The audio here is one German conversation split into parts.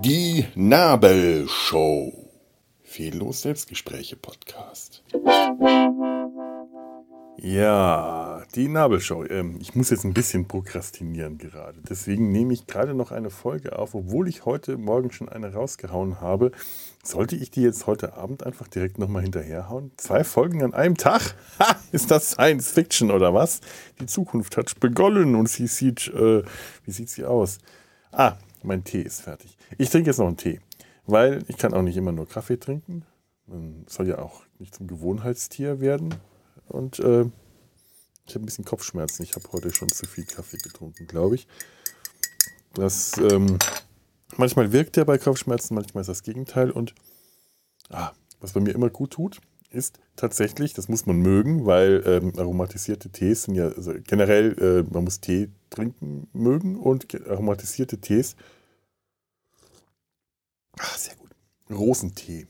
Die Nabelshow. Fehllos Selbstgespräche Podcast. Ja, die Nabelshow. Ähm, ich muss jetzt ein bisschen prokrastinieren gerade. Deswegen nehme ich gerade noch eine Folge auf, obwohl ich heute Morgen schon eine rausgehauen habe. Sollte ich die jetzt heute Abend einfach direkt nochmal hinterherhauen? Zwei Folgen an einem Tag? Ha! Ist das Science Fiction oder was? Die Zukunft hat begonnen und sie sieht, äh, wie sieht sie aus? Ah, mein Tee ist fertig. Ich trinke jetzt noch einen Tee, weil ich kann auch nicht immer nur Kaffee trinken. Man soll ja auch nicht zum Gewohnheitstier werden. Und äh, ich habe ein bisschen Kopfschmerzen. Ich habe heute schon zu viel Kaffee getrunken, glaube ich. Das ähm, manchmal wirkt der bei Kopfschmerzen, manchmal ist das Gegenteil. Und ah, was bei mir immer gut tut, ist tatsächlich, das muss man mögen, weil ähm, aromatisierte Tees sind ja also generell, äh, man muss Tee trinken mögen und aromatisierte Tees. Ach, sehr gut. Rosentee.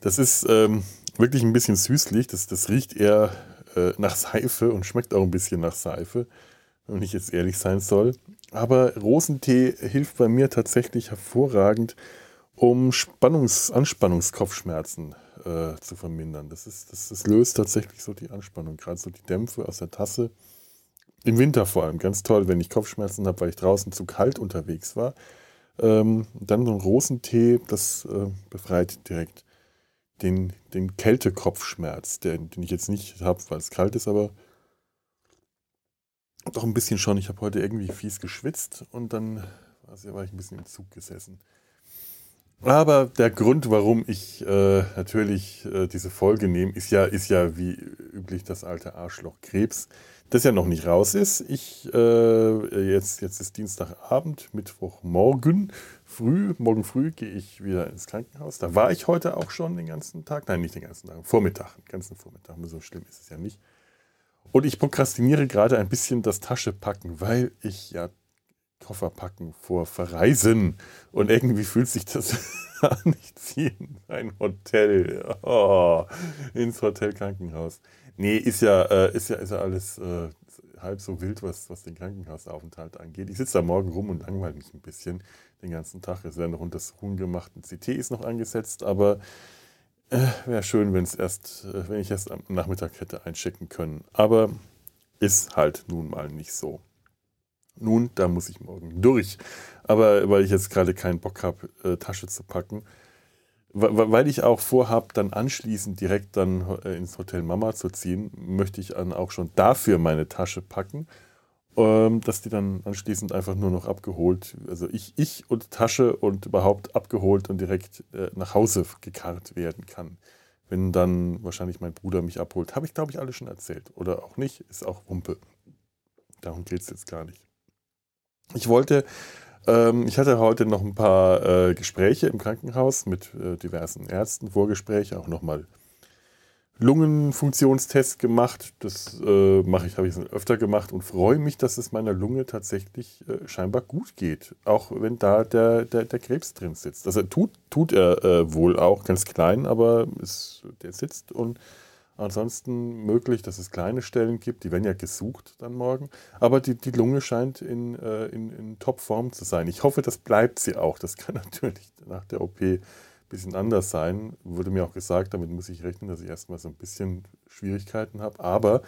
Das ist ähm, wirklich ein bisschen süßlich. Das, das riecht eher äh, nach Seife und schmeckt auch ein bisschen nach Seife, wenn ich jetzt ehrlich sein soll. Aber Rosentee hilft bei mir tatsächlich hervorragend, um Spannungs Anspannungskopfschmerzen äh, zu vermindern. Das, ist, das, das löst tatsächlich so die Anspannung, gerade so die Dämpfe aus der Tasse. Im Winter vor allem, ganz toll, wenn ich Kopfschmerzen habe, weil ich draußen zu kalt unterwegs war. Ähm, dann so ein Rosentee, das äh, befreit direkt den, den Kältekopfschmerz, den, den ich jetzt nicht habe, weil es kalt ist, aber doch ein bisschen schon. Ich habe heute irgendwie fies geschwitzt und dann war ich ein bisschen im Zug gesessen. Aber der Grund, warum ich äh, natürlich äh, diese Folge nehme, ist ja, ist ja wie üblich das alte Arschloch Krebs, das ja noch nicht raus ist. Ich, äh, jetzt, jetzt ist Dienstagabend, Mittwochmorgen, früh, morgen früh gehe ich wieder ins Krankenhaus. Da war ich heute auch schon den ganzen Tag, nein, nicht den ganzen Tag, Vormittag, den ganzen Vormittag, so schlimm ist es ja nicht. Und ich prokrastiniere gerade ein bisschen das Taschepacken, weil ich ja Koffer packen vor Verreisen. Und irgendwie fühlt sich das an. Ich ziehe in ein Hotel. Oh, ins Hotel Krankenhaus. Nee, ist ja, äh, ist ja, ist ja alles äh, halb so wild, was, was den Krankenhausaufenthalt angeht. Ich sitze da morgen rum und langweile mich ein bisschen den ganzen Tag. Es werden noch Untersuchungen gemacht. Ein CT ist noch angesetzt, aber äh, wäre schön, wenn es erst, äh, wenn ich erst am Nachmittag hätte einchecken können. Aber ist halt nun mal nicht so. Nun, da muss ich morgen durch. Aber weil ich jetzt gerade keinen Bock habe, äh, Tasche zu packen, weil ich auch vorhabe, dann anschließend direkt dann äh, ins Hotel Mama zu ziehen, möchte ich dann auch schon dafür meine Tasche packen, ähm, dass die dann anschließend einfach nur noch abgeholt, also ich, ich und Tasche und überhaupt abgeholt und direkt äh, nach Hause gekarrt werden kann. Wenn dann wahrscheinlich mein Bruder mich abholt. Habe ich, glaube ich, alles schon erzählt. Oder auch nicht, ist auch Wumpe. Darum geht es jetzt gar nicht. Ich wollte, ähm, ich hatte heute noch ein paar äh, Gespräche im Krankenhaus mit äh, diversen Ärzten, Vorgespräche, auch nochmal Lungenfunktionstest gemacht. Das äh, mache ich, habe ich öfter gemacht und freue mich, dass es meiner Lunge tatsächlich äh, scheinbar gut geht. Auch wenn da der, der, der Krebs drin sitzt. Also tut, tut er äh, wohl auch ganz klein, aber es, der sitzt und Ansonsten möglich, dass es kleine Stellen gibt, die werden ja gesucht dann morgen. Aber die, die Lunge scheint in, äh, in, in Topform zu sein. Ich hoffe, das bleibt sie auch. Das kann natürlich nach der OP ein bisschen anders sein. Wurde mir auch gesagt, damit muss ich rechnen, dass ich erstmal so ein bisschen Schwierigkeiten habe. Aber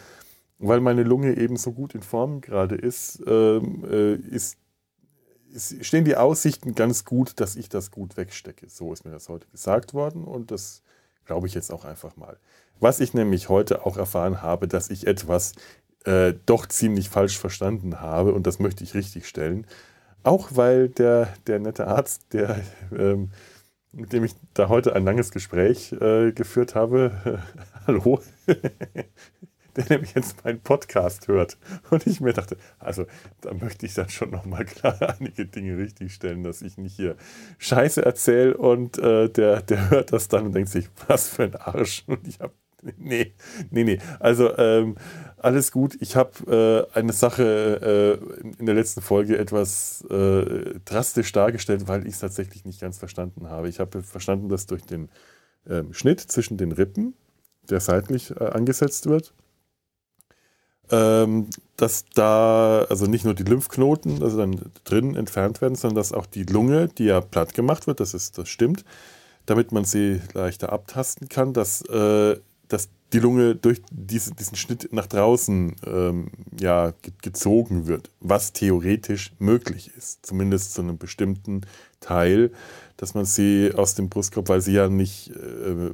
weil meine Lunge eben so gut in Form gerade ist, ähm, äh, ist, stehen die Aussichten ganz gut, dass ich das gut wegstecke. So ist mir das heute gesagt worden und das glaube ich jetzt auch einfach mal. Was ich nämlich heute auch erfahren habe, dass ich etwas äh, doch ziemlich falsch verstanden habe und das möchte ich richtig stellen. Auch weil der, der nette Arzt, der, ähm, mit dem ich da heute ein langes Gespräch äh, geführt habe, hallo, der nämlich jetzt meinen Podcast hört. Und ich mir dachte, also da möchte ich dann schon nochmal klar einige Dinge richtigstellen, dass ich nicht hier Scheiße erzähle und äh, der, der hört das dann und denkt sich, was für ein Arsch. Und ich habe nee, nee, nee. Also ähm, alles gut. Ich habe äh, eine Sache äh, in der letzten Folge etwas äh, drastisch dargestellt, weil ich es tatsächlich nicht ganz verstanden habe. Ich habe verstanden, dass durch den ähm, Schnitt zwischen den Rippen, der seitlich äh, angesetzt wird, ähm, dass da also nicht nur die Lymphknoten also dann drin entfernt werden, sondern dass auch die Lunge, die ja platt gemacht wird, das ist das stimmt, damit man sie leichter abtasten kann, dass, äh, dass die Lunge durch diese, diesen Schnitt nach draußen ähm, ja, gezogen wird, was theoretisch möglich ist, zumindest zu einem bestimmten Teil, dass man sie aus dem Brustkorb, weil sie ja nicht, äh, äh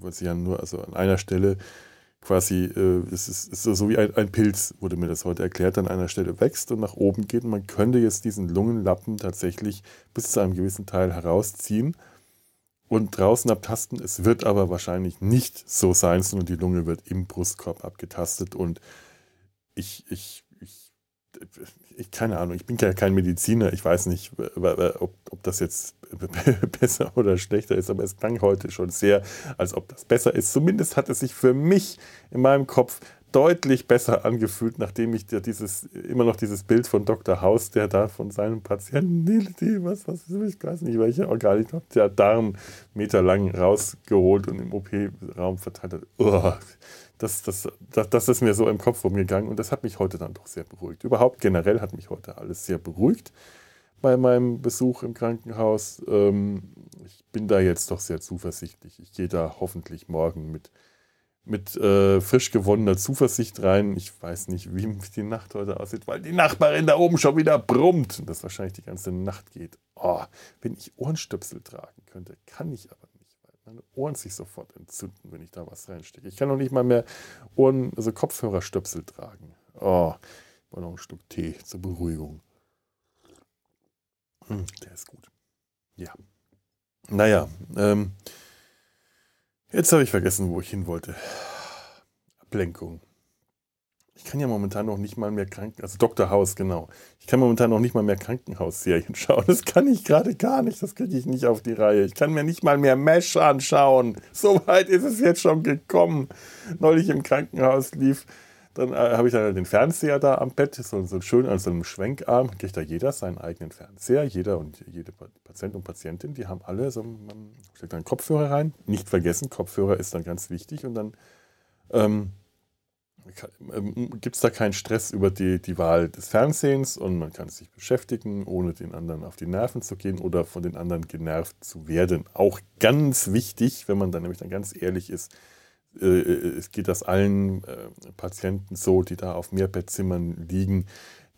weil sie ja nur also an einer Stelle quasi, äh, es ist, ist so wie ein, ein, Pilz, wurde mir das heute erklärt, an einer Stelle wächst und nach oben geht. Und man könnte jetzt diesen Lungenlappen tatsächlich bis zu einem gewissen Teil herausziehen und draußen abtasten. Es wird aber wahrscheinlich nicht so sein, sondern die Lunge wird im Brustkorb abgetastet. Und ich, ich, ich, ich keine Ahnung, ich bin ja kein Mediziner, ich weiß nicht, ob, ob das jetzt besser oder schlechter ist, aber es klang heute schon sehr, als ob das besser ist. Zumindest hat es sich für mich in meinem Kopf deutlich besser angefühlt, nachdem ich dieses, immer noch dieses Bild von Dr. Haus, der da von seinem Patienten, was, was, ich weiß nicht, welcher Organ, ich glaube, der Darm meterlang rausgeholt und im OP-Raum verteilt hat. Oh, das, das, das, das ist mir so im Kopf rumgegangen und das hat mich heute dann doch sehr beruhigt. Überhaupt generell hat mich heute alles sehr beruhigt bei meinem Besuch im Krankenhaus. Ähm, ich bin da jetzt doch sehr zuversichtlich. Ich gehe da hoffentlich morgen mit mit äh, frisch gewonnener Zuversicht rein. Ich weiß nicht, wie die Nacht heute aussieht, weil die Nachbarin da oben schon wieder brummt und das wahrscheinlich die ganze Nacht geht. Oh, wenn ich Ohrenstöpsel tragen könnte, kann ich aber nicht, weil meine Ohren sich sofort entzünden, wenn ich da was reinstecke. Ich kann noch nicht mal mehr Ohren, also Kopfhörerstöpsel tragen. Oh, ich brauche noch ein Stück Tee zur Beruhigung. Hm, der ist gut. Ja. Naja, ähm, Jetzt habe ich vergessen, wo ich hin wollte. Ablenkung. Ich kann ja momentan noch nicht mal mehr Kranken, also Dr. House, genau. Ich kann momentan noch nicht mal mehr Krankenhausserien schauen. Das kann ich gerade gar nicht. Das kriege ich nicht auf die Reihe. Ich kann mir nicht mal mehr Mesh anschauen. So weit ist es jetzt schon gekommen. Neulich im Krankenhaus lief dann äh, habe ich dann den Fernseher da am Bett, so, so schön an so einem Schwenkarm. Kriegt da jeder seinen eigenen Fernseher. Jeder und jede Patient und Patientin, die haben alle so, man steckt einen Kopfhörer rein. Nicht vergessen, Kopfhörer ist dann ganz wichtig. Und dann ähm, ähm, gibt es da keinen Stress über die, die Wahl des Fernsehens und man kann sich beschäftigen, ohne den anderen auf die Nerven zu gehen oder von den anderen genervt zu werden. Auch ganz wichtig, wenn man dann nämlich dann ganz ehrlich ist, es geht das allen äh, Patienten so, die da auf Mehrbettzimmern liegen.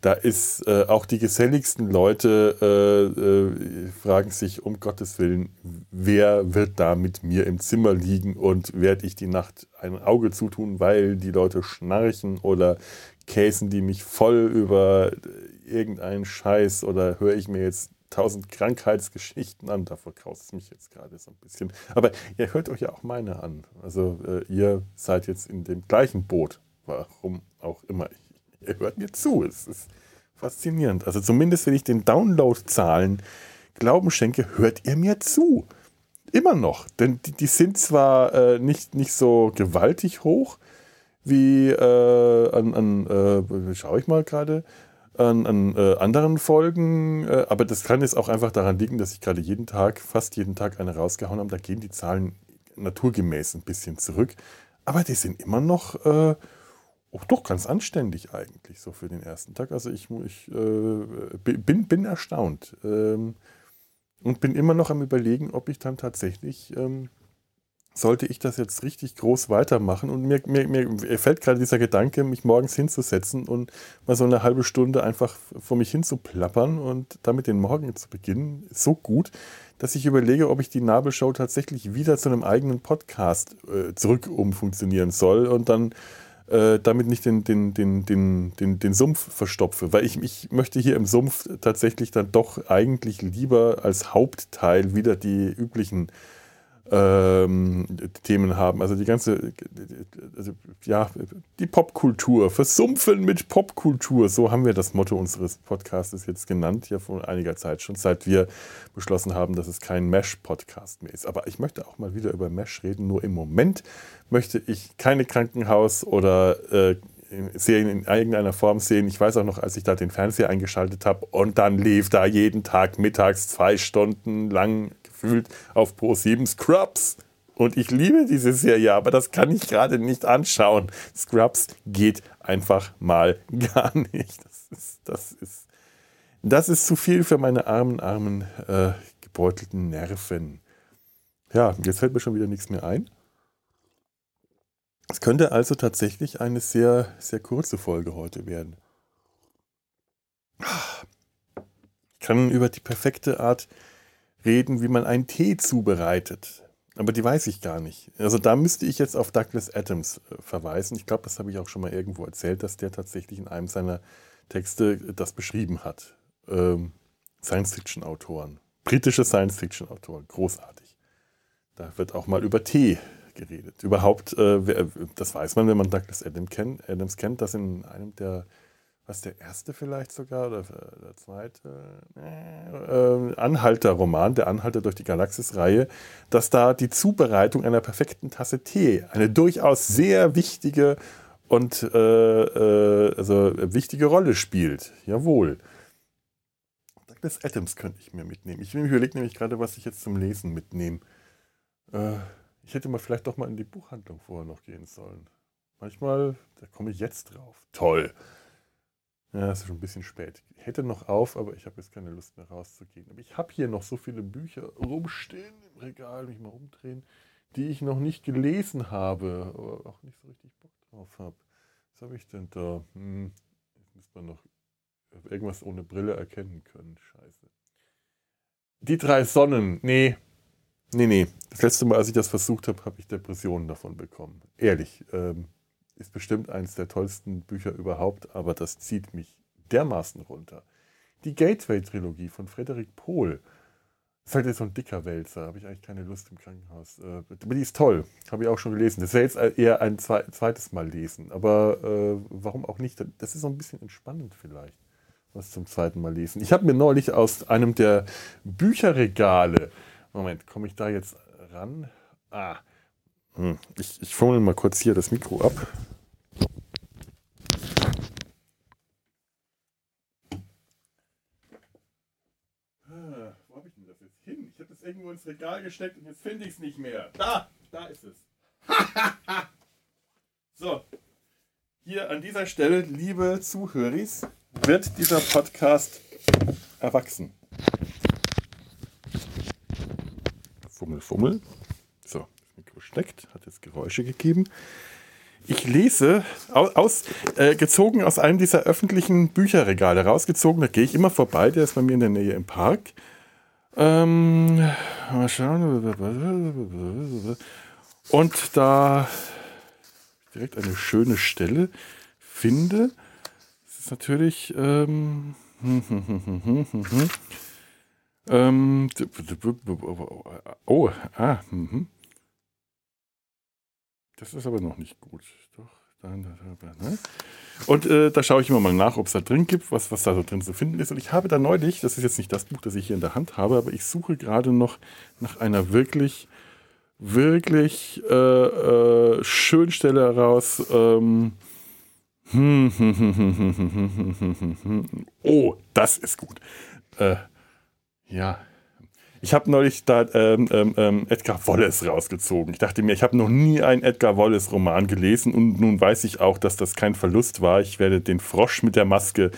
Da ist äh, auch die geselligsten Leute äh, äh, fragen sich um Gottes Willen, wer wird da mit mir im Zimmer liegen und werde ich die Nacht ein Auge zutun, weil die Leute schnarchen oder käsen die mich voll über irgendeinen Scheiß oder höre ich mir jetzt tausend Krankheitsgeschichten an. Da verkraust es mich jetzt gerade so ein bisschen. Aber ihr hört euch ja auch meine an. Also äh, ihr seid jetzt in dem gleichen Boot. Warum auch immer. Ihr hört mir zu. Es ist faszinierend. Also zumindest, wenn ich den Download-Zahlen Glauben schenke, hört ihr mir zu. Immer noch. Denn die, die sind zwar äh, nicht, nicht so gewaltig hoch wie äh, an, an äh, schaue ich mal gerade, an, an äh, anderen Folgen, äh, aber das kann jetzt auch einfach daran liegen, dass ich gerade jeden Tag, fast jeden Tag eine rausgehauen habe. Da gehen die Zahlen naturgemäß ein bisschen zurück, aber die sind immer noch äh, auch doch ganz anständig eigentlich so für den ersten Tag. Also ich, ich äh, bin, bin erstaunt ähm, und bin immer noch am Überlegen, ob ich dann tatsächlich ähm, sollte ich das jetzt richtig groß weitermachen. Und mir, mir, mir fällt gerade dieser Gedanke, mich morgens hinzusetzen und mal so eine halbe Stunde einfach vor mich hinzuplappern und damit den Morgen zu beginnen, so gut, dass ich überlege, ob ich die Nabelshow tatsächlich wieder zu einem eigenen Podcast äh, zurück umfunktionieren soll und dann äh, damit nicht den, den, den, den, den, den Sumpf verstopfe. Weil ich, ich möchte hier im Sumpf tatsächlich dann doch eigentlich lieber als Hauptteil wieder die üblichen ähm, Themen haben. Also die ganze, also, ja, die Popkultur, versumpfen mit Popkultur. So haben wir das Motto unseres Podcasts jetzt genannt, ja vor einiger Zeit schon, seit wir beschlossen haben, dass es kein Mesh-Podcast mehr ist. Aber ich möchte auch mal wieder über Mesh reden. Nur im Moment möchte ich keine Krankenhaus- oder äh, Serien in irgendeiner Form sehen. Ich weiß auch noch, als ich da den Fernseher eingeschaltet habe und dann lief da jeden Tag mittags zwei Stunden lang gefühlt auf Pro 7 Scrubs. Und ich liebe diese Serie, aber das kann ich gerade nicht anschauen. Scrubs geht einfach mal gar nicht. Das ist, das ist, das ist zu viel für meine armen, armen, äh, gebeutelten Nerven. Ja, jetzt fällt mir schon wieder nichts mehr ein. Es könnte also tatsächlich eine sehr, sehr kurze Folge heute werden. Ich kann über die perfekte Art reden, wie man einen Tee zubereitet. Aber die weiß ich gar nicht. Also da müsste ich jetzt auf Douglas Adams äh, verweisen. Ich glaube, das habe ich auch schon mal irgendwo erzählt, dass der tatsächlich in einem seiner Texte das beschrieben hat. Ähm, Science-Fiction-Autoren. Britische Science-Fiction-Autoren. Großartig. Da wird auch mal über Tee geredet. Überhaupt, äh, das weiß man, wenn man Douglas Adams kennt, Adams kennt, dass in einem der was der erste vielleicht sogar oder der zweite äh, Anhalter-Roman, der Anhalter durch die Galaxis-Reihe, dass da die Zubereitung einer perfekten Tasse Tee eine durchaus sehr wichtige und äh, äh, also wichtige Rolle spielt. Jawohl. Douglas Adams könnte ich mir mitnehmen. Ich überlege nämlich gerade, was ich jetzt zum Lesen mitnehme. Äh, ich hätte mal vielleicht doch mal in die Buchhandlung vorher noch gehen sollen. Manchmal, da komme ich jetzt drauf. Toll. Ja, ist schon ein bisschen spät. Ich hätte noch auf, aber ich habe jetzt keine Lust mehr rauszugehen. Aber ich habe hier noch so viele Bücher rumstehen im Regal, mich mal rumdrehen, die ich noch nicht gelesen habe, aber auch nicht so richtig Bock drauf habe. Was habe ich denn da? Hm, jetzt muss man noch irgendwas ohne Brille erkennen können. Scheiße. Die drei Sonnen. Nee. Nee, nee. Das letzte Mal, als ich das versucht habe, habe ich Depressionen davon bekommen. Ehrlich. Ähm, ist bestimmt eines der tollsten Bücher überhaupt, aber das zieht mich dermaßen runter. Die Gateway-Trilogie von Frederik Pohl. Das ist halt jetzt so ein dicker Wälzer, habe ich eigentlich keine Lust im Krankenhaus. Äh, aber die ist toll, habe ich auch schon gelesen. Das wäre jetzt eher ein zweites Mal lesen, aber äh, warum auch nicht? Das ist so ein bisschen entspannend vielleicht, was zum zweiten Mal lesen. Ich habe mir neulich aus einem der Bücherregale, Moment, komme ich da jetzt ran? Ah, ich, ich fummel mal kurz hier das Mikro ab. Ah, wo habe ich denn das jetzt hin? Ich habe das irgendwo ins Regal gesteckt und jetzt finde ich es nicht mehr. Da, da ist es. so, hier an dieser Stelle, liebe Zuhörer, wird dieser Podcast erwachsen. Fummel, fummel versteckt, hat jetzt Geräusche gegeben. Ich lese aus, aus äh, gezogen aus einem dieser öffentlichen Bücherregale rausgezogen. Da gehe ich immer vorbei. Der ist bei mir in der Nähe im Park. Ähm, mal schauen. Und da direkt eine schöne Stelle finde. Das ist natürlich. Ähm, ähm, oh, ah, mhm. Das ist aber noch nicht gut. Doch, ne? Und äh, da schaue ich immer mal nach, ob es da drin gibt, was, was da so drin zu finden ist. Und ich habe da neulich, das ist jetzt nicht das Buch, das ich hier in der Hand habe, aber ich suche gerade noch nach einer wirklich, wirklich äh, äh, schönen Stelle heraus. Ähm, oh, das ist gut. Äh, ja, ich habe neulich da ähm, ähm, ähm, Edgar Wallace rausgezogen. Ich dachte mir, ich habe noch nie einen Edgar Wallace-Roman gelesen und nun weiß ich auch, dass das kein Verlust war. Ich werde den Frosch mit der Maske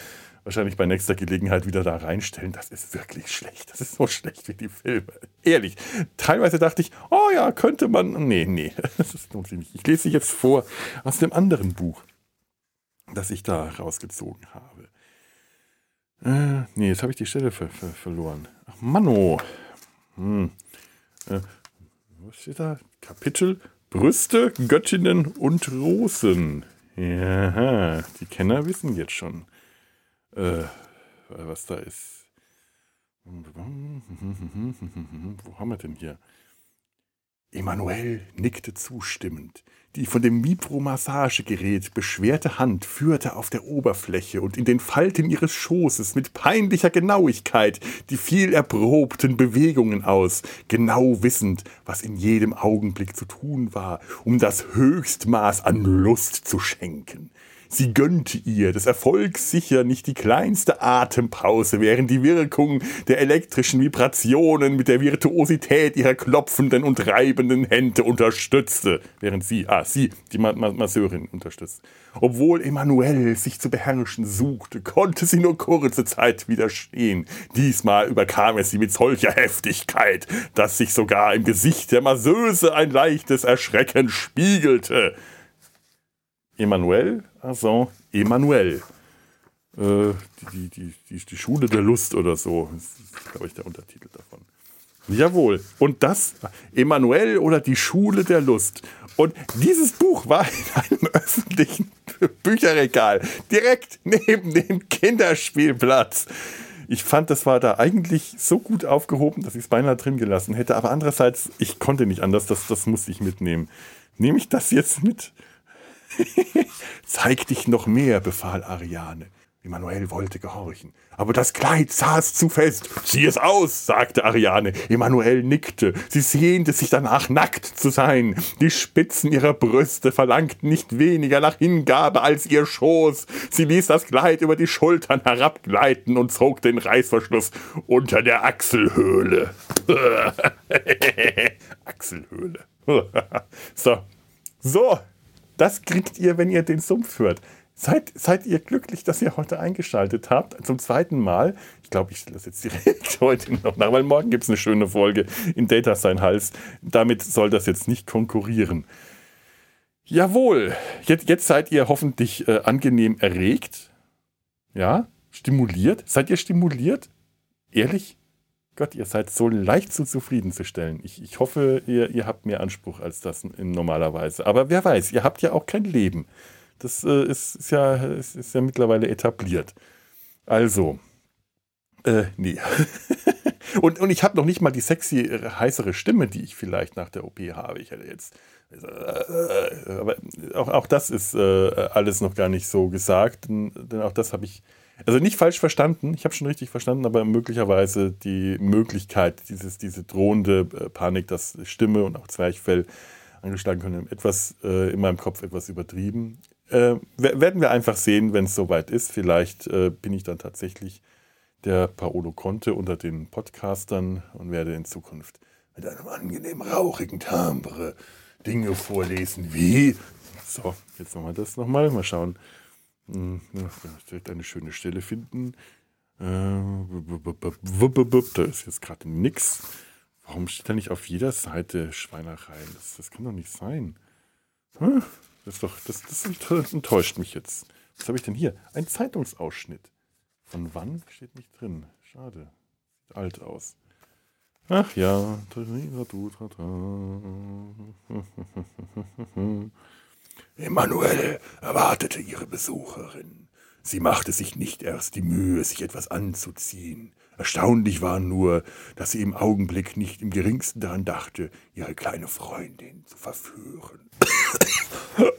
wahrscheinlich bei nächster Gelegenheit wieder da reinstellen. Das ist wirklich schlecht. Das ist so schlecht wie die Filme. Ehrlich. Teilweise dachte ich, oh ja, könnte man. Nee, nee, das ist nicht. Ich lese jetzt vor aus dem anderen Buch, das ich da rausgezogen habe. Äh, nee, jetzt habe ich die Stelle ver ver verloren. Ach, Manno. Hm. Äh, was steht da? Kapitel Brüste, Göttinnen und Rosen. Ja, die Kenner wissen jetzt schon, äh, was da ist. Wo haben wir denn hier? Emanuel nickte zustimmend. Die von dem Vibromassagegerät beschwerte Hand führte auf der Oberfläche und in den Falten ihres Schoßes mit peinlicher Genauigkeit die viel erprobten Bewegungen aus, genau wissend, was in jedem Augenblick zu tun war, um das Höchstmaß an Lust zu schenken. Sie gönnte ihr des Erfolgs sicher nicht die kleinste Atempause, während die Wirkung der elektrischen Vibrationen mit der Virtuosität ihrer klopfenden und reibenden Hände unterstützte, während sie, ah, sie, die Ma Ma Masseurin unterstützt. Obwohl Emanuel sich zu beherrschen suchte, konnte sie nur kurze Zeit widerstehen. Diesmal überkam es sie mit solcher Heftigkeit, dass sich sogar im Gesicht der Masseuse ein leichtes Erschrecken spiegelte. Emanuel, also Emanuel. Äh, die, die, die, die Schule der Lust oder so. Das ist, glaube ich, der Untertitel davon. Jawohl. Und das, Emanuel oder die Schule der Lust. Und dieses Buch war in einem öffentlichen Bücherregal, direkt neben dem Kinderspielplatz. Ich fand, das war da eigentlich so gut aufgehoben, dass ich es beinahe drin gelassen hätte. Aber andererseits, ich konnte nicht anders, das, das musste ich mitnehmen. Nehme ich das jetzt mit? Zeig dich noch mehr, befahl Ariane. Emanuel wollte gehorchen. Aber das Kleid saß zu fest. Zieh es aus, sagte Ariane. Emanuel nickte. Sie sehnte sich danach, nackt zu sein. Die Spitzen ihrer Brüste verlangten nicht weniger nach Hingabe als ihr Schoß. Sie ließ das Kleid über die Schultern herabgleiten und zog den Reißverschluss unter der Achselhöhle. Achselhöhle. so. So. Das kriegt ihr, wenn ihr den Sumpf hört. Seid, seid ihr glücklich, dass ihr heute eingeschaltet habt? Zum zweiten Mal. Ich glaube, ich stelle das jetzt direkt heute noch nach, weil morgen gibt es eine schöne Folge in Data Sein Hals. Damit soll das jetzt nicht konkurrieren. Jawohl, jetzt, jetzt seid ihr hoffentlich äh, angenehm erregt. Ja, stimuliert. Seid ihr stimuliert? Ehrlich? Gott, ihr seid so leicht zu zufriedenzustellen. Ich, ich hoffe, ihr, ihr habt mehr Anspruch als das in normalerweise. Aber wer weiß, ihr habt ja auch kein Leben. Das äh, ist, ist, ja, ist, ist, ja mittlerweile etabliert. Also, äh, nee. und, und ich habe noch nicht mal die sexy, äh, heißere Stimme, die ich vielleicht nach der OP habe. Ich hätte jetzt. Äh, aber auch, auch das ist äh, alles noch gar nicht so gesagt, denn, denn auch das habe ich. Also nicht falsch verstanden, ich habe schon richtig verstanden, aber möglicherweise die Möglichkeit, dieses, diese drohende äh, Panik, dass Stimme und auch Zwerchfell angeschlagen können, etwas äh, in meinem Kopf etwas übertrieben. Äh, werden wir einfach sehen, wenn es soweit ist. Vielleicht äh, bin ich dann tatsächlich der Paolo Conte unter den Podcastern und werde in Zukunft mit einem angenehm rauchigen Timbre Dinge vorlesen wie. So, jetzt nochmal das nochmal. Mal schauen. Hm, direkt eine schöne Stelle finden. Äh, da ist jetzt gerade nix. Warum steht da nicht auf jeder Seite Schweinereien? Das, das kann doch nicht sein. Hm? Das, doch, das, das enttäuscht mich jetzt. Was habe ich denn hier? Ein Zeitungsausschnitt. Von wann steht nicht drin. Schade. Sieht alt aus. Ach ja. Emanuel erwartete ihre Besucherin. Sie machte sich nicht erst die Mühe, sich etwas anzuziehen. Erstaunlich war nur, dass sie im Augenblick nicht im geringsten daran dachte, ihre kleine Freundin zu verführen.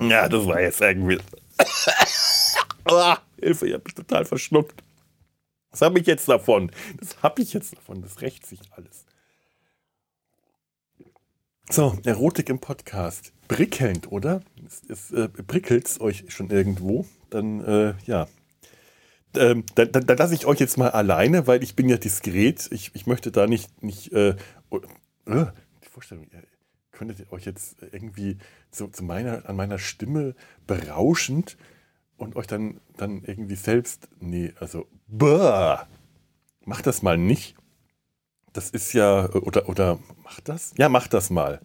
Ja, das war jetzt irgendwie. oh, Hilfe, ich habe mich total verschluckt. Was habe ich jetzt davon? Das habe ich jetzt davon. Das rächt sich alles. So, Erotik im Podcast. Prickelnd, oder? Es, äh, prickelt euch schon irgendwo? Dann, äh, ja. Ähm, dann, dann, dann lasse ich euch jetzt mal alleine, weil ich bin ja diskret. Ich, ich möchte da nicht, nicht äh, oh, äh, die Vorstellung, könntet ihr euch jetzt irgendwie zu, zu meiner, an meiner Stimme berauschend und euch dann, dann irgendwie selbst, nee, also, bäh, macht das mal nicht. Das ist ja, oder, oder macht das? Ja, macht das mal.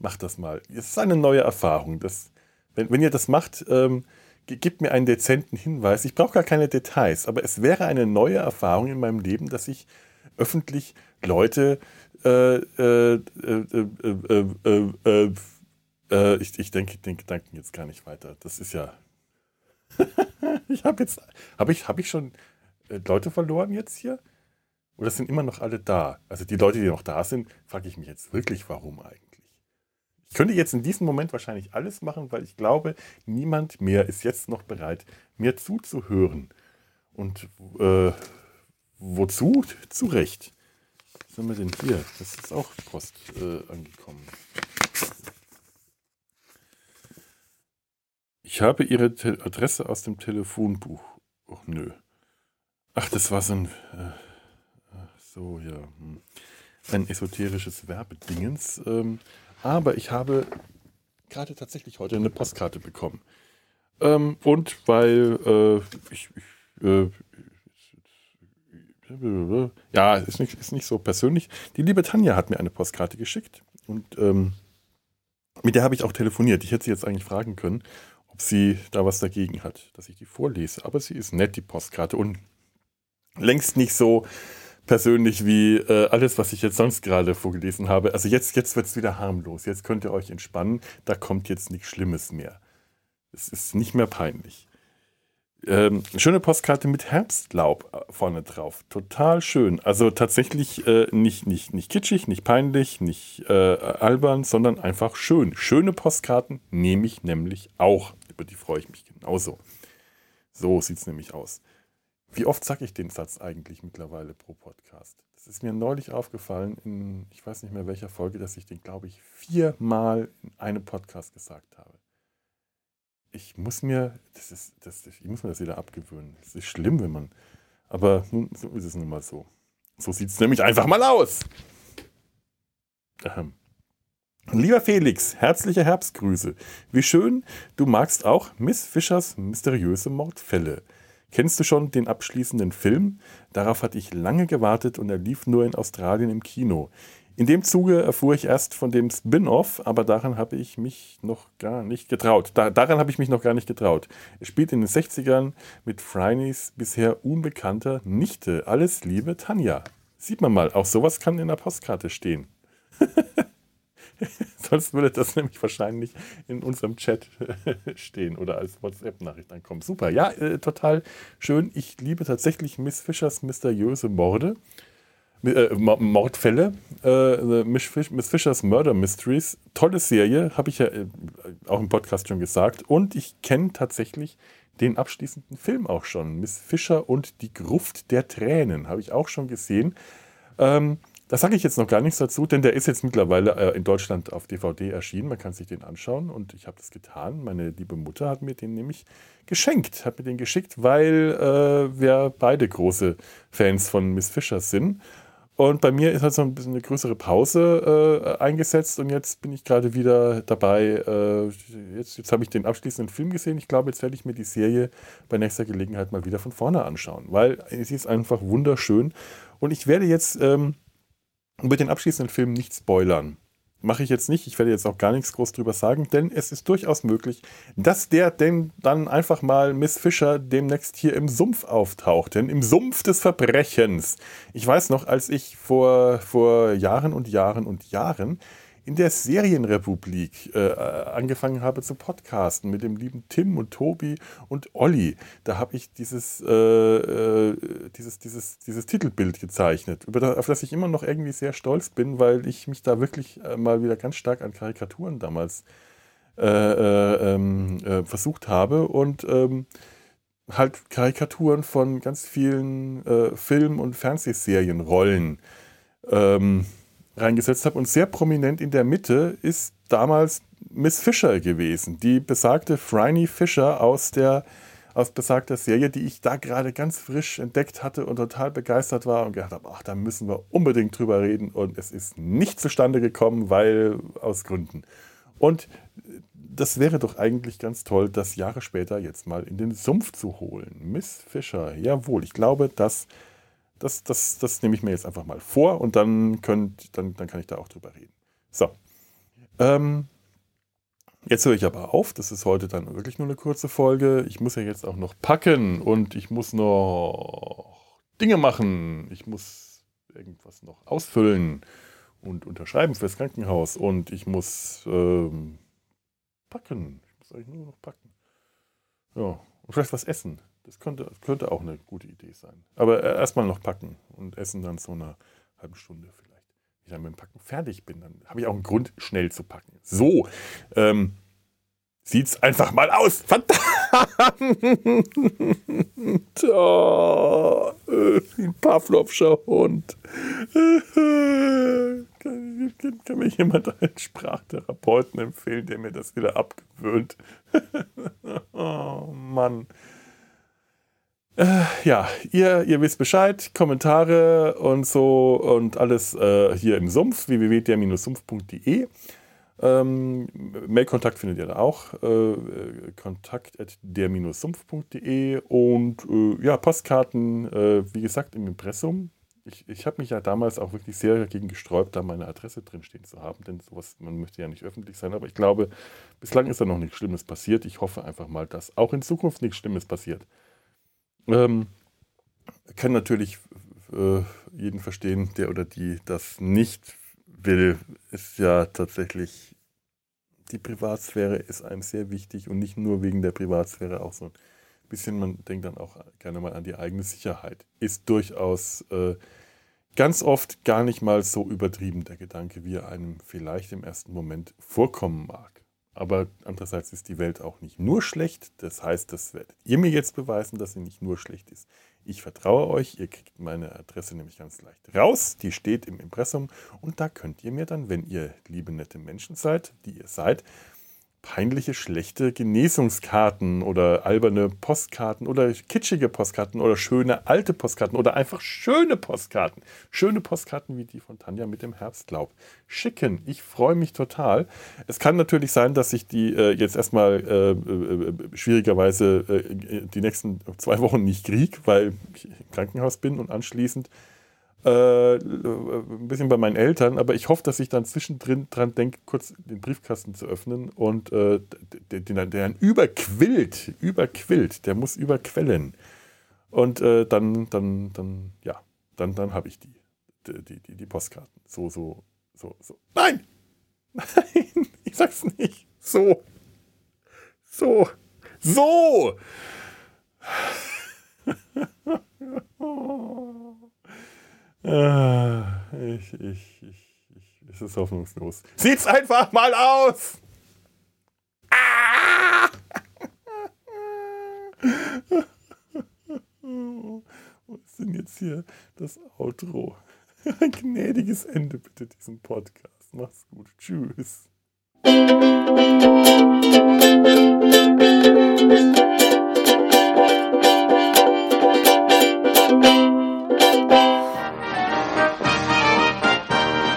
Macht das mal. Es ist eine neue Erfahrung. Das, wenn, wenn ihr das macht, ähm, gebt mir einen dezenten Hinweis. Ich brauche gar keine Details, aber es wäre eine neue Erfahrung in meinem Leben, dass ich öffentlich Leute äh, äh, äh, äh, ich, ich denke den Gedanken jetzt gar nicht weiter. Das ist ja. ich habe jetzt. Habe ich, hab ich schon Leute verloren jetzt hier? Oder sind immer noch alle da? Also die Leute, die noch da sind, frage ich mich jetzt wirklich, warum eigentlich? Ich könnte jetzt in diesem Moment wahrscheinlich alles machen, weil ich glaube, niemand mehr ist jetzt noch bereit, mir zuzuhören. Und äh, wozu? Zu Recht. Was haben wir denn hier? Das ist auch Post äh, angekommen. Ich habe Ihre Te Adresse aus dem Telefonbuch. Ach nö. Ach, das war so ein. Äh, so, ja. Hm. Ein esoterisches Werbedingens. Ähm, aber ich habe gerade tatsächlich heute eine Postkarte bekommen. Ähm, und weil äh, ich, ich äh, ja, ist nicht, ist nicht so persönlich. Die liebe Tanja hat mir eine Postkarte geschickt und ähm, mit der habe ich auch telefoniert. Ich hätte sie jetzt eigentlich fragen können, ob sie da was dagegen hat, dass ich die vorlese. Aber sie ist nett, die Postkarte, und längst nicht so persönlich wie äh, alles, was ich jetzt sonst gerade vorgelesen habe. Also jetzt, jetzt wird es wieder harmlos. Jetzt könnt ihr euch entspannen. Da kommt jetzt nichts Schlimmes mehr. Es ist nicht mehr peinlich. Ähm, schöne Postkarte mit Herbstlaub äh, vorne drauf. Total schön. Also tatsächlich äh, nicht, nicht, nicht kitschig, nicht peinlich, nicht äh, albern, sondern einfach schön. Schöne Postkarten nehme ich nämlich auch. Über die freue ich mich genauso. So sieht es nämlich aus. Wie oft sage ich den Satz eigentlich mittlerweile pro Podcast? Das ist mir neulich aufgefallen, in, ich weiß nicht mehr welcher Folge, dass ich den, glaube ich, viermal in einem Podcast gesagt habe. Ich muss mir, das ist, das, ich muss mir das wieder abgewöhnen. Es ist schlimm, wenn man, aber nun, so ist es nun mal so. So sieht es nämlich einfach mal aus. Ähm. Lieber Felix, herzliche Herbstgrüße. Wie schön, du magst auch Miss Fischers mysteriöse Mordfälle. Kennst du schon den abschließenden Film? Darauf hatte ich lange gewartet und er lief nur in Australien im Kino. In dem Zuge erfuhr ich erst von dem Spin-off, aber daran habe ich mich noch gar nicht getraut. Da, daran habe ich mich noch gar nicht getraut. Es spielt in den 60ern mit Freinys bisher unbekannter Nichte. Alles Liebe Tanja. Sieht man mal, auch sowas kann in der Postkarte stehen. Sonst würde das nämlich wahrscheinlich in unserem Chat stehen oder als WhatsApp-Nachricht ankommen. Super, ja, äh, total schön. Ich liebe tatsächlich Miss Fischers mysteriöse Morde. Äh, Mordfälle, äh, Miss, Fischers Murder Mysteries. Tolle Serie, habe ich ja äh, auch im Podcast schon gesagt. Und ich kenne tatsächlich den abschließenden Film auch schon. Miss Fischer und die Gruft der Tränen habe ich auch schon gesehen. Ähm, da sage ich jetzt noch gar nichts dazu, denn der ist jetzt mittlerweile äh, in Deutschland auf DVD erschienen. Man kann sich den anschauen und ich habe das getan. Meine liebe Mutter hat mir den nämlich geschenkt, hat mir den geschickt, weil äh, wir beide große Fans von Miss Fisher sind. Und bei mir ist halt so ein bisschen eine größere Pause äh, eingesetzt und jetzt bin ich gerade wieder dabei. Äh, jetzt jetzt habe ich den abschließenden Film gesehen. Ich glaube, jetzt werde ich mir die Serie bei nächster Gelegenheit mal wieder von vorne anschauen, weil sie ist einfach wunderschön. Und ich werde jetzt ähm, über den abschließenden Film nicht spoilern. Mache ich jetzt nicht. Ich werde jetzt auch gar nichts groß drüber sagen, denn es ist durchaus möglich, dass der denn dann einfach mal Miss Fischer demnächst hier im Sumpf auftaucht. Denn im Sumpf des Verbrechens. Ich weiß noch, als ich vor, vor Jahren und Jahren und Jahren in der Serienrepublik äh, angefangen habe zu podcasten mit dem lieben Tim und Tobi und Olli. Da habe ich dieses, äh, äh, dieses, dieses, dieses Titelbild gezeichnet, das, auf das ich immer noch irgendwie sehr stolz bin, weil ich mich da wirklich äh, mal wieder ganz stark an Karikaturen damals äh, äh, ähm, versucht habe und ähm, halt Karikaturen von ganz vielen Film- und Fernsehserienrollen. Ähm, reingesetzt habe. Und sehr prominent in der Mitte ist damals Miss Fisher gewesen, die besagte Phryne Fisher aus der aus besagter Serie, die ich da gerade ganz frisch entdeckt hatte und total begeistert war und gedacht habe, ach, da müssen wir unbedingt drüber reden. Und es ist nicht zustande gekommen, weil aus Gründen. Und das wäre doch eigentlich ganz toll, das Jahre später jetzt mal in den Sumpf zu holen. Miss Fisher, jawohl, ich glaube, dass das, das, das nehme ich mir jetzt einfach mal vor und dann, könnt, dann, dann kann ich da auch drüber reden. So. Ähm, jetzt höre ich aber auf. Das ist heute dann wirklich nur eine kurze Folge. Ich muss ja jetzt auch noch packen und ich muss noch Dinge machen. Ich muss irgendwas noch ausfüllen und unterschreiben fürs Krankenhaus und ich muss ähm, packen. Ich muss eigentlich nur noch packen. Ja, und vielleicht was essen. Das könnte, könnte auch eine gute Idee sein. Aber äh, erstmal noch packen und essen dann so eine halbe Stunde vielleicht. Wenn ich dann mit dem Packen fertig bin, dann habe ich auch einen Grund, schnell zu packen. So, ähm, sieht's einfach mal aus. Verdammt! Oh, Ein Pavlovscher Hund. Kann, kann, mir jemand einen Sprachtherapeuten empfehlen, der mir das wieder abgewöhnt? oh Mann. Äh, ja, ihr, ihr wisst Bescheid, Kommentare und so und alles äh, hier im Sumpf, www.der-sumpf.de. Ähm, Mailkontakt findet ihr da auch. Äh, kontakt at der-sumpf.de und äh, ja, Postkarten, äh, wie gesagt, im Impressum. Ich, ich habe mich ja damals auch wirklich sehr dagegen gesträubt, da meine Adresse drinstehen zu haben, denn sowas, man möchte ja nicht öffentlich sein. Aber ich glaube, bislang ist da noch nichts Schlimmes passiert. Ich hoffe einfach mal, dass auch in Zukunft nichts Schlimmes passiert. Ähm, kann natürlich äh, jeden verstehen, der oder die das nicht will, ist ja tatsächlich, die Privatsphäre ist einem sehr wichtig und nicht nur wegen der Privatsphäre, auch so ein bisschen, man denkt dann auch gerne mal an die eigene Sicherheit. Ist durchaus äh, ganz oft gar nicht mal so übertrieben, der Gedanke, wie er einem vielleicht im ersten Moment vorkommen mag. Aber andererseits ist die Welt auch nicht nur schlecht. Das heißt, das werdet ihr mir jetzt beweisen, dass sie nicht nur schlecht ist. Ich vertraue euch. Ihr kriegt meine Adresse nämlich ganz leicht raus. Die steht im Impressum. Und da könnt ihr mir dann, wenn ihr liebe, nette Menschen seid, die ihr seid, peinliche, schlechte Genesungskarten oder alberne Postkarten oder kitschige Postkarten oder schöne alte Postkarten oder einfach schöne Postkarten. Schöne Postkarten wie die von Tanja mit dem Herbstlaub. Schicken. Ich freue mich total. Es kann natürlich sein, dass ich die äh, jetzt erstmal äh, äh, schwierigerweise äh, die nächsten zwei Wochen nicht kriege, weil ich im Krankenhaus bin und anschließend äh, ein bisschen bei meinen Eltern, aber ich hoffe, dass ich dann zwischendrin dran denke, kurz den Briefkasten zu öffnen und äh, den, den, der dann überquillt, überquillt, der muss überquellen. Und äh, dann, dann, dann, ja, dann, dann habe ich die, die, die, die Postkarten. So, so, so, so. Nein! Nein! Ich sag's nicht. So. So. So! Äh, ich, ich, ich, ich, es ist hoffnungslos. Sieht's einfach mal aus! Ah! Was ist denn jetzt hier das Outro? Ein gnädiges Ende bitte diesem Podcast. Mach's gut. Tschüss.